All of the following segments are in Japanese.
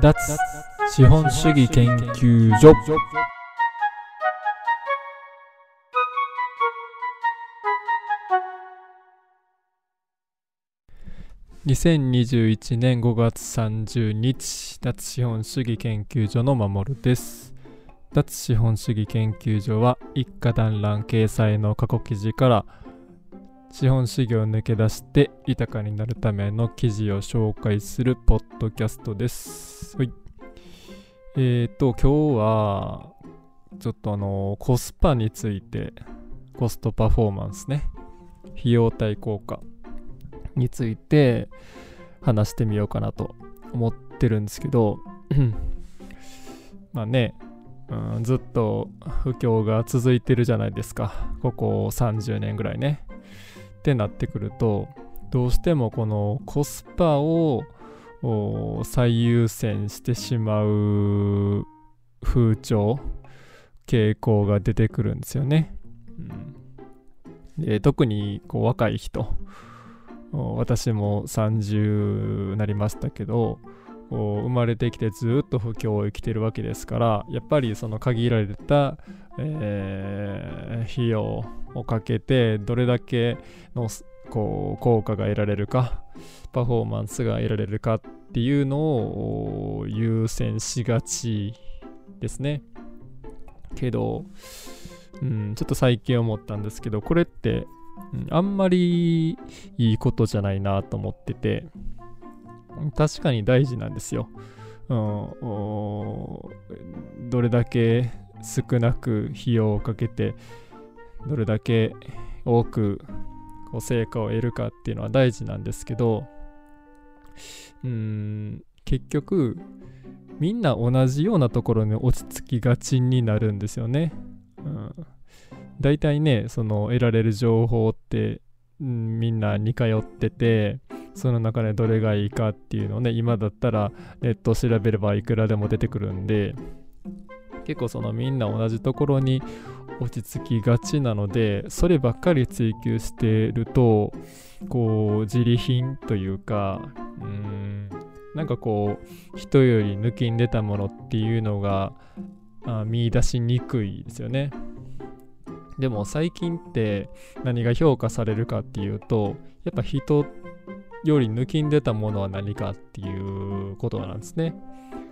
脱資本主義研究所。2021年5月30日脱資本主義研究所の守です。脱資本主義研究所は一家団らん掲載の過去記事から資本主義を抜け出して豊かになるための記事を紹介するポッドキャストです。はい。えっ、ー、と、今日は、ちょっとあの、コスパについて、コストパフォーマンスね、費用対効果について話してみようかなと思ってるんですけど、まあね、うん、ずっと不況が続いてるじゃないですか。ここ30年ぐらいね。ってなってくるとどうしてもこのコスパを最優先してしまう風潮傾向が出てくるんですよね。うん、で特にこう若い人私も30なりましたけどこう生まれてきてずっと不況を生きてるわけですからやっぱりその限られた、えー、費用をかけてどれだけのこう効果が得られるかパフォーマンスが得られるかっていうのを優先しがちですね。けど、うん、ちょっと最近思ったんですけどこれって、うん、あんまりいいことじゃないなと思ってて確かに大事なんですよ。うん、どれだけ少なく費用をかけてどれだけ多くこう成果を得るかっていうのは大事なんですけどうん結局みんな同じようなところに落ち着きがちになるんですよね。うん、大体ねその得られる情報って、うん、みんな似通っててその中でどれがいいかっていうのをね今だったらネット調べればいくらでも出てくるんで結構そのみんな同じところに落ち着きがちなのでそればっかり追求してるとこう自利品というかうんなんかこう人より抜きんでたものっていうのが見出しにくいですよね。でも最近って何が評価されるかっていうとやっぱ人より抜きんでたものは何かっていうことなんですね。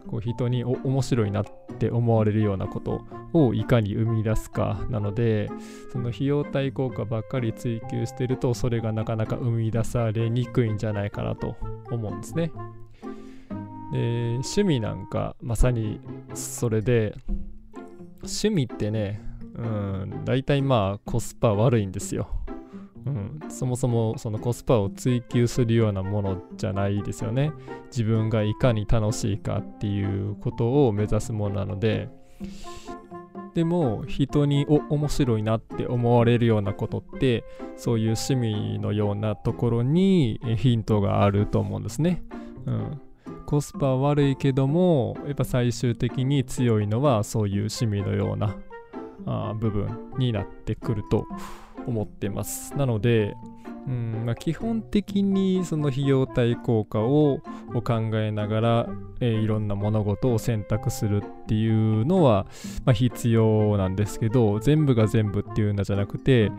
こう人に面白いなって思われるようなことをいかに生み出すかなのでその費用対効果ばっかり追求してるとそれがなかなか生み出されにくいんじゃないかなと思うんですね。で趣味なんかまさにそれで趣味ってねうん大体まあコスパ悪いんですよ。うん、そもそもそのコスパを追求するようなものじゃないですよね。自分がいかに楽しいかっていうことを目指すものなので、でも人にお面白いなって思われるようなことってそういう趣味のようなところにヒントがあると思うんですね。うん、コスパ悪いけどもやっぱ最終的に強いのはそういう趣味のようなあ部分になってくると思ってます。なので、うんまあ、基本的にその費用対効果を考えながら、えー、いろんな物事を選択するっていうのは、まあ、必要なんですけど全部が全部っていうのじゃなくて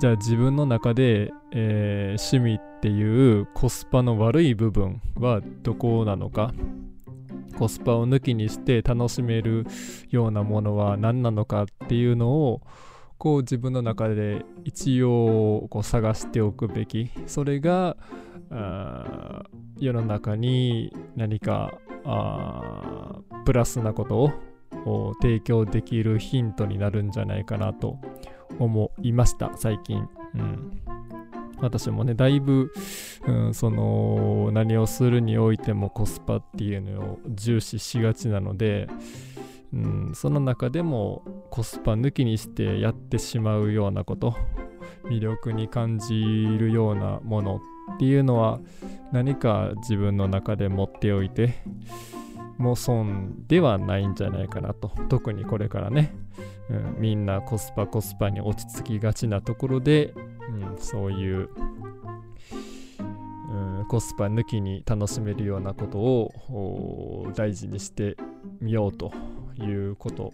じゃあ自分の中で、えー、趣味っていうコスパの悪い部分はどこなのかコスパを抜きにして楽しめるようなものは何なのかっていうのをこう自分の中で一応こう探しておくべき。それが世の中に何かプラスなことを提供できるヒントになるんじゃないかなと思いました最近、うん、私もねだいぶ、うん、その何をするにおいてもコスパっていうのを重視しがちなのでうん、その中でもコスパ抜きにしてやってしまうようなこと魅力に感じるようなものっていうのは何か自分の中で持っておいてもう損ではないんじゃないかなと。特にこれからね、うん、みんなコスパコスパに落ち着きがちなところで、うん、そういう、うん、コスパ抜きに楽しめるようなことを大事にしてみようと。いうこと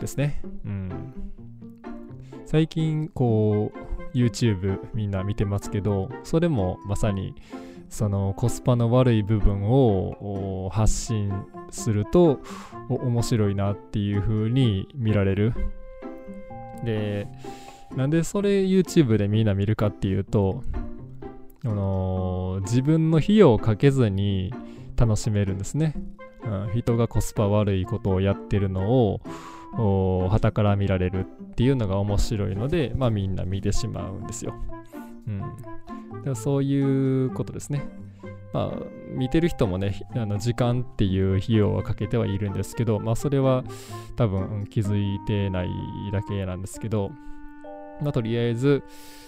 ですね。うん、最近こう YouTube みんな見てますけどそれもまさにそのコスパの悪い部分を発信すると面白いなっていう風に見られる。で、なんでそれ YouTube でみんな見るかっていうと、あのー、自分の費用をかけずに楽しめるんですね。人がコスパ悪いことをやってるのを旗から見られるっていうのが面白いので、まあみんな見てしまうんですよ。うん。だそういうことですね。まあ、見てる人もね、あの時間っていう費用はかけてはいるんですけど、まあ、それは多分気づいてないだけなんですけど、まあ、とりあえず、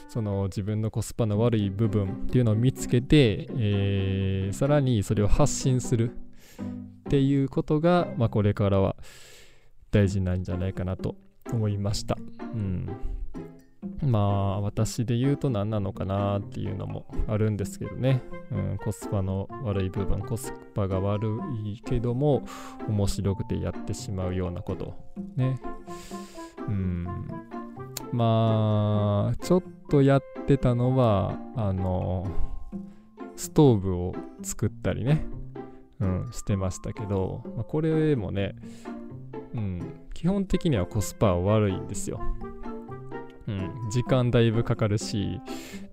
その自分のコスパの悪い部分っていうのを見つけて、えー、さらにそれを発信するっていうことが、まあ、これからは大事なんじゃないかなと思いました。うん。まあ私で言うと何なのかなっていうのもあるんですけどね、うん、コスパの悪い部分コスパが悪いけども面白くてやってしまうようなことね。うん。まあちょっとやってたのはあのストーブを作ったりね、うん、してましたけど、まあ、これもね、うん、基本的にはコスパは悪いんですよ。うん、時間だいぶかかるし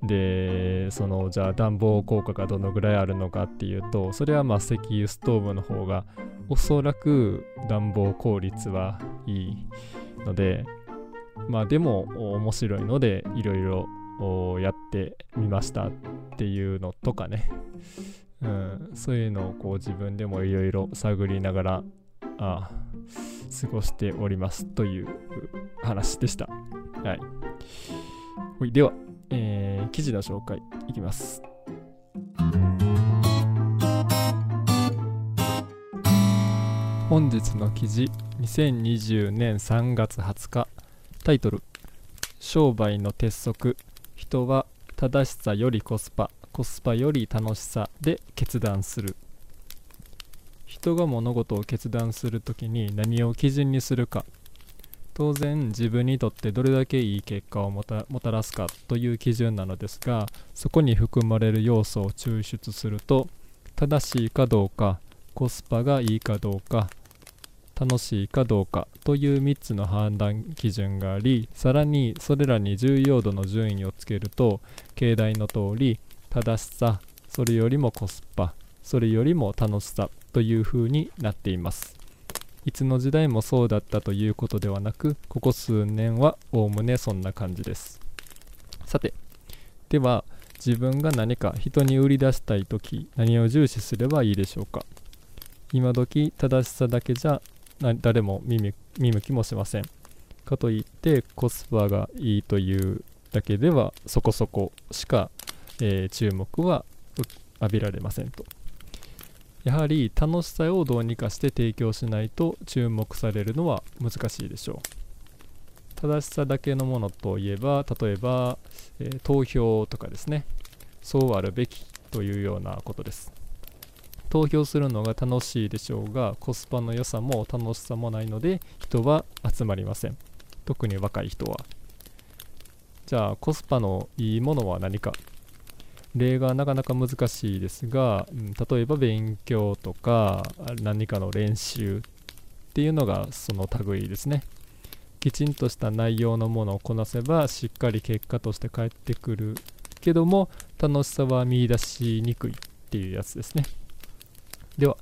でそのじゃあ暖房効果がどのぐらいあるのかっていうとそれはまあ石油ストーブの方がおそらく暖房効率はいいのでまあでも面白いのでいろいろやってみましたっていうのとかね、うん、そういうのをこう自分でもいろいろ探りながらあ過ごしておりますという話でした。はい。では、えー、記事の紹介いきます。本日の記事2020年3月20日タイトル商売の鉄則人は正しさよりコスパコスパより楽しさで決断する。人が物事を決断するときに何を基準にするか。当然自分にとってどれだけいい結果をもたらすかという基準なのですがそこに含まれる要素を抽出すると正しいかどうかコスパがいいかどうか楽しいかどうかという3つの判断基準がありさらにそれらに重要度の順位をつけると境内の通り正しさそれよりもコスパそれよりも楽しさという風になっています。いつの時代もそうだったということではなくここ数年はおおむねそんな感じです。さてでは自分が何か人に売り出したい時何を重視すればいいでしょうか。今時正しさだけじゃ誰も見向きもしません。かといってコスパがいいというだけではそこそこしか、えー、注目は浴びられませんと。やはり楽しさをどうにかして提供しないと注目されるのは難しいでしょう。正しさだけのものといえば例えば、えー、投票とかですね。そうあるべきというようなことです。投票するのが楽しいでしょうがコスパの良さも楽しさもないので人は集まりません。特に若い人は。じゃあコスパのいいものは何か。例がなかなか難しいですが、うん、例えば勉強とか何かの練習っていうのがその類ですね。きちんとした内容のものをこなせばしっかり結果として返ってくるけども楽しさは見出しにくいっていうやつですね。では、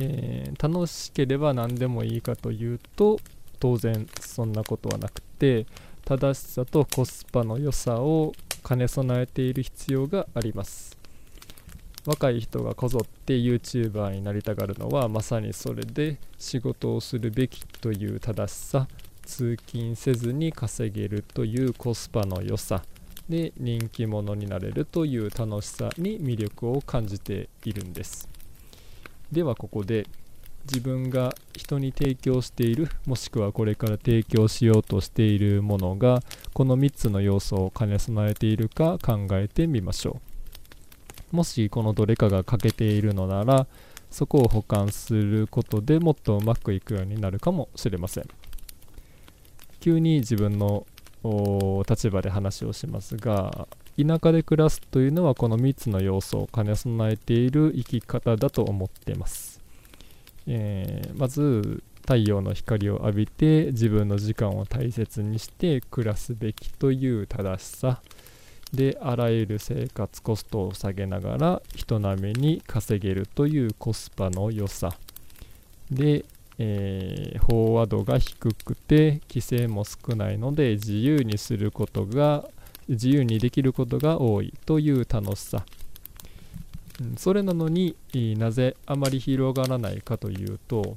えー、楽しければ何でもいいかというと当然そんなことはなくて正しさとコスパの良さを兼ね備えている必要があります。若い人がこぞって YouTuber になりたがるのはまさにそれで仕事をするべきという正しさ通勤せずに稼げるというコスパの良さ。で人気者になれるという楽しさに魅力を感じているんです。ではここで自分が人に提供しているもしくはこれから提供しようとしているものがこの3つの要素を兼ね備えているか考えてみましょう。もしこのどれかが欠けているのならそこを補完することでもっとうまくいくようになるかもしれません。急に自分の立場で話をしますが田舎で暮らすというのはこの3つの要素を兼ね備えている生き方だと思っています、えー、まず太陽の光を浴びて自分の時間を大切にして暮らすべきという正しさ。であらゆる生活コストを下げながら人並みに稼げるというコスパの良さ。で、えー、飽和度が低くて規制も少ないので自由にすることが自由にできることが多いという楽しさ、それなのになぜあまり広がらないかというと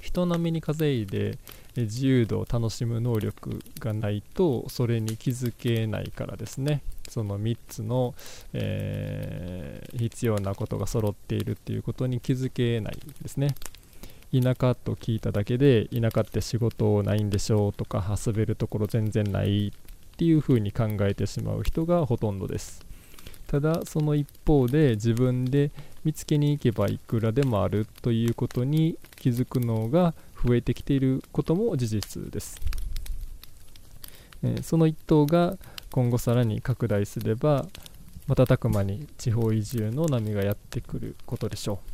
人並みに稼いで自由度を楽しむ能力がないとそれに気づけないからですね。その3つの、えー、必要なことが揃っているっていうことに気づけないですね。田舎と聞いただけで田舎って仕事ないんでしょうとか遊べるところ全然ないっていうふうに考えてしまう人がほとんどです。ただその一方で自分で見つけに行けばいくらでもあるということに気づくのが増えてきていることも事実です、えー、その一頭が今後さらに拡大すれば瞬く間に地方移住の波がやってくることでしょう。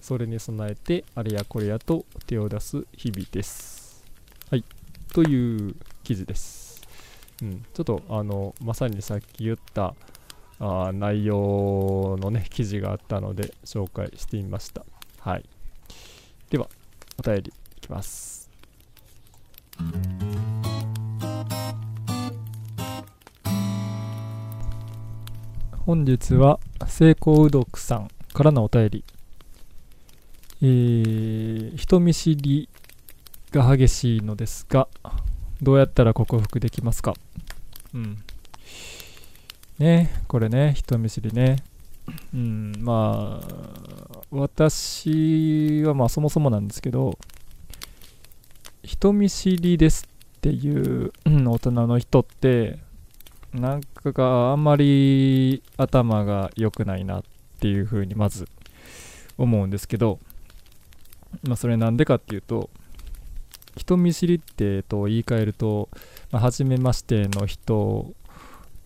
それに備えてあれやこれやと手を出す日々です。はい。という記事です、うん、ちょっとあのまさにさっき言ったあ内容のね記事があったので紹介してみました。はい。ではお便りいきます。本日は成功うどくさんからのお便り。えー、人見知りが激しいのですがどうやったら克服できますか？うん。ねこれね人見知りね。うんまあ私はまあそもそもなんですけど人見知りですっていう、大人の人ってなんかがあんまり頭が良くないなっていうふうにまず思うんですけどまあそれなんでかっていうと人見知りってと言い換えると、まあ、初めましての人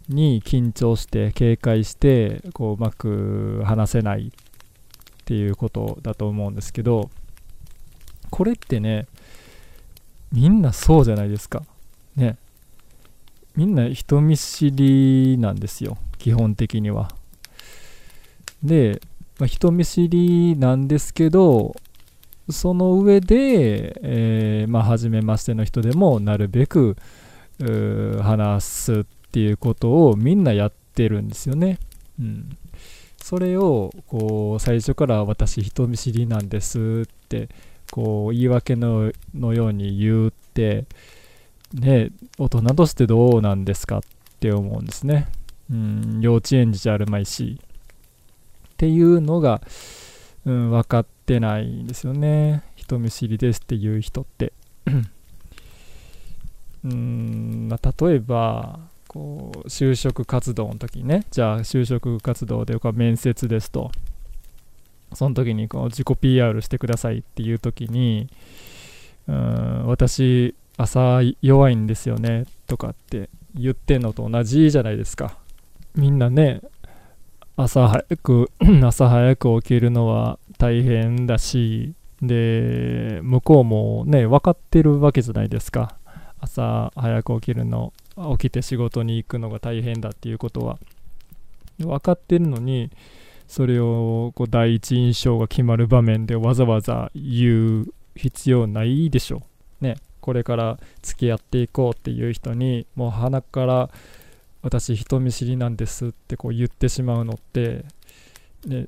に緊張して警戒してこううまく話せないっていうことだと思うんですけどこれってねみんなそうじゃないですか。ね。みんな人見知りなんですよ基本的には。で、まあ、人見知りなんですけどその上で、えー、まあ初めましての人でもなるべく話すっていうことをみんなやってるんですよね。うん、それをこう最初から私人見知りなんですってこう言い訳のように言って、ね、大人としてどうなんですかって思うんですね。うん、幼稚園児じゃあるまいし。っていうのが、うん、分かってないんですよね。人見知りですっていう人って。うん、例えば、こう就職活動の時にねじゃあ就職活動で面接ですと。その時にこう自己 PR してくださいっていう時にうん私朝弱いんですよねとかって言ってんのと同じじゃないですか。みんなね朝早く 朝早く起きるのは大変だしで向こうもね分かってるわけじゃないですか。朝早く起きるの。起きて仕事に行くのが大変だっていうことは。分かってるのにそれをこう第一印象が決まる場面でわざわざ言う必要ないでしょ。ね、これから付き合っていこうっていう人にもう鼻から私人見知りなんですってこう言ってしまうのって、ね、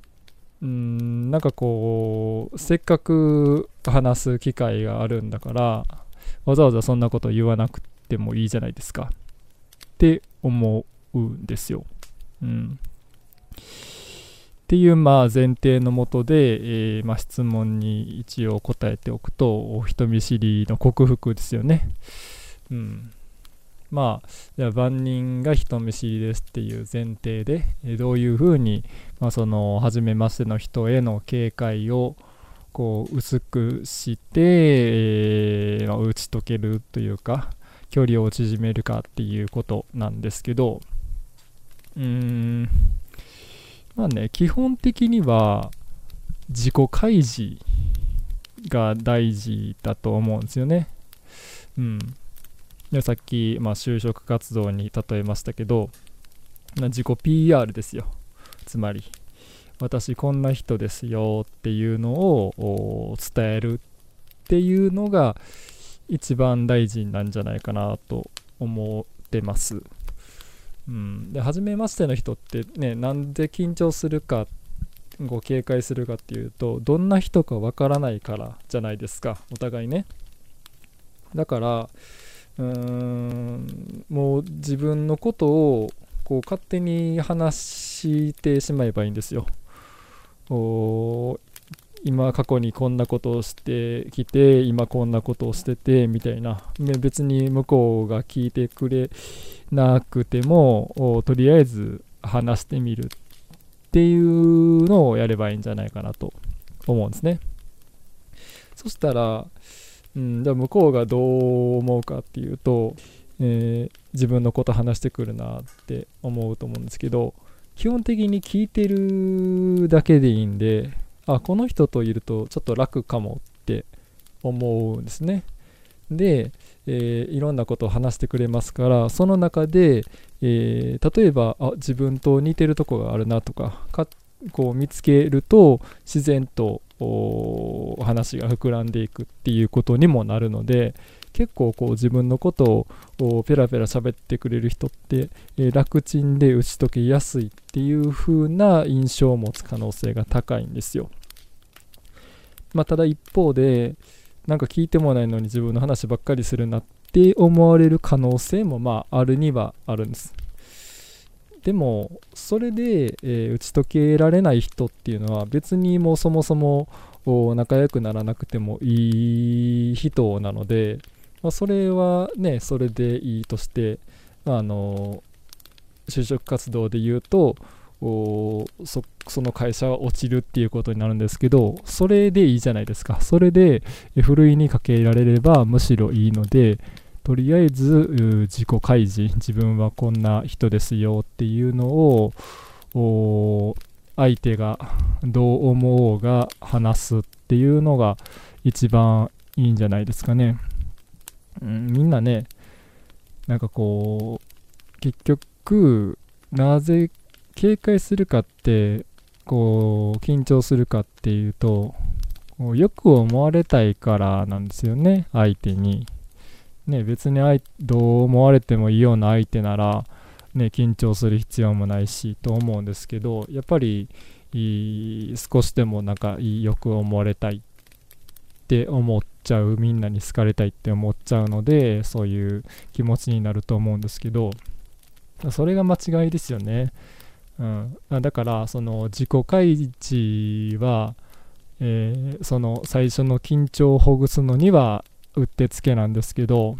うんなんかこうせっかく話す機会があるんだからわざわざそんなこと言わなくてもいいじゃないですかって思うんですよ。うん、っていうまあ前提のもとで、えー、まあ、質問に一応答えておくと人見知りの克服ですよね。うんまあじゃあ万人が人見知りですっていう前提で、えどういうふうに、まあ、その初めましての人への警戒をこう薄くして、えー、まあ、打ち解けるというか距離を縮めるかっていうことなんですけどうーんまあね基本的には自己開示が大事だと思うんですよね。うん。でさっき、まあ、就職活動に例えましたけど、まあ、自己 PR ですよ。つまり、私こんな人ですよっていうのを伝えるっていうのが一番大事なんじゃないかなと思ってます。うん、で初めましての人ってねなんで緊張するかご警戒するかっていうとどんな人かわからないからじゃないですか。お互いね。だからうーんもう自分のことをこう勝手に話してしまえばいいんですよ。今過去にこんなことをしてきて今こんなことをしててみたいな。別に向こうが聞いてくれなくてもとりあえず話してみるっていうのをやればいいんじゃないかなと思うんですね。そしたら、うん、じゃあ向こうがどう思うかっていうと、えー、自分のこと話してくるなって思うと思うんですけど基本的に聞いてるだけでいいんであこの人といるとちょっと楽かもって思うんですね。で、えー、いろんなことを話してくれますからその中で、えー、例えばあ自分と似てるとこがあるなとかかこう見つけると自然と話が膨らんでいくっていうことにもなるので結構こう自分のことをペラペラ喋ってくれる人って、え、楽ちんで打ち解けやすいっていう風な印象を持つ可能性が高いんですよ。まあ、ただ一方でなんか聞いてもないのに自分の話ばっかりするなって思われる可能性もまああるにはあるんです。でもそれで、えー、打ち解けられない人っていうのは別にもうそもそも仲良くならなくてもいい人なので、まあ、それはねそれでいいとして、あの就職活動で言うとそその会社は落ちるっていうことになるんですけどそれでいいじゃないですかそれでふるいにかけられればむしろいいのでとりあえず自己開示自分はこんな人ですよっていうのを相手がどう思おうが話すっていうのが一番いいんじゃないですかね。うん、みんなねなんかこう結局なぜ警戒するかってこう緊張するかっていうとこうよく思われたいからなんですよね相手に。ね別にどう思われてもいいような相手ならね緊張する必要もないしと思うんですけどやっぱり少しでもなんかよく思われたい。って思っちゃうみんなに好かれたいって思っちゃうのでそういう気持ちになると思うんですけどそれが間違いですよね、うん、だからその自己開示は、えー、その最初の緊張をほぐすのにはうってつけなんですけど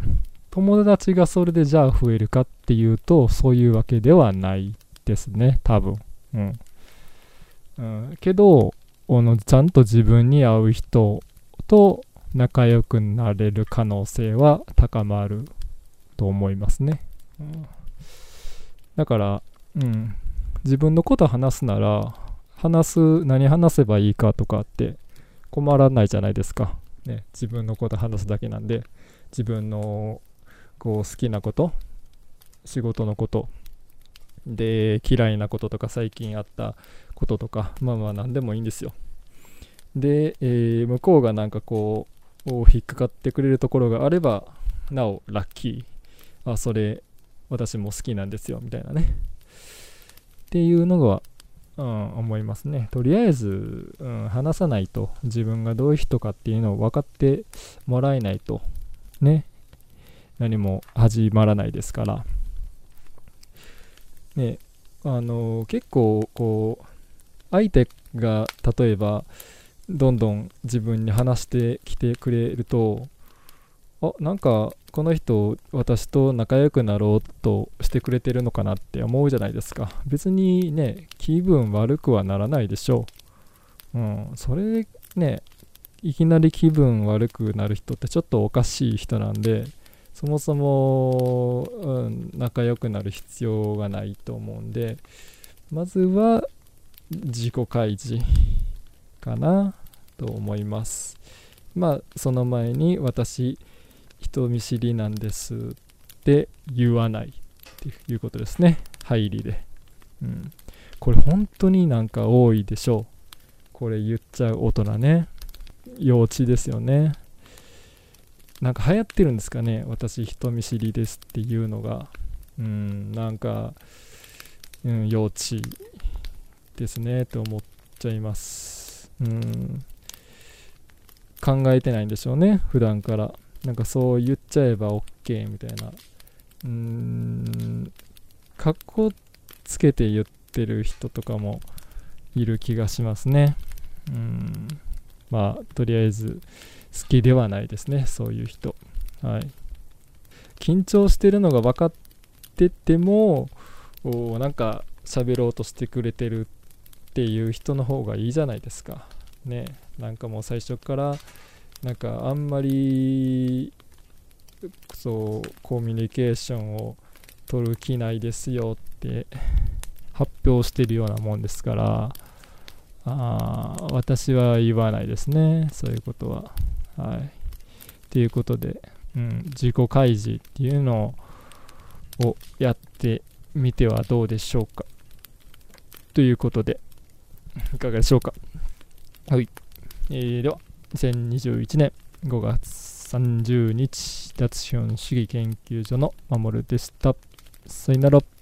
友達がそれでじゃあ増えるかっていうとそういうわけではないですね多分。うん、うん、けどのちゃんと自分に合う人と仲良くなれる可能性は高まると思いますね。うん、だから、うん、自分のこと話すなら、話す、何話せばいいかとかって困らないじゃないですか。ね、自分のこと話すだけなんで、自分のこう好きなこと、仕事のこと、で、嫌いなこととか最近あったこととか、まあまあ何でもいいんですよ。で、えー、向こうがなんかこう引っかかってくれるところがあればなおラッキー。あそれ私も好きなんですよみたいなね。っていうのが、うん、思いますね。とりあえず、うん、話さないと自分がどういう人かっていうのを分かってもらえないとね。何も始まらないですから。ねあの結構こう相手が例えばどんどん自分に話してきてくれるとあなんかこの人私と仲良くなろうとしてくれてるのかなって思うじゃないですか。別にね気分悪くはならないでしょう。うんそれねいきなり気分悪くなる人ってちょっとおかしい人なんでそもそも、うん、仲良くなる必要がないと思うんでまずは自己開示。かなと思います。まあその前に私人見知りなんですって言わないっていうことですね。入りで、うん、これ本当になんか多いでしょう。これ言っちゃう大人ね。幼稚ですよね。なんか流行ってるんですかね私人見知りですっていうのが。うんなんか、うん、幼稚ですねと思っちゃいます。うん。考えてないんでしょうね普段から。なんかそう言っちゃえば OK みたいな。うーん。かっこつけて言ってる人とかもいる気がしますね。うん。まあとりあえず好きではないですねそういう人。はい。緊張してるのが分かっててもなんか喋ろうとしてくれてるっていう人の方がいいじゃないですか。ね。なんかもう最初からなんかあんまりそうコミュニケーションを取る気ないですよって発表してるようなもんですからあ私は言わないですね。そういうことは。はい。ということで、うん、自己開示っていうのをやってみてはどうでしょうか。ということで。いかがでしょうかはい、えー、では2021年5月30日脱資本主義研究所の守でした。さよなら。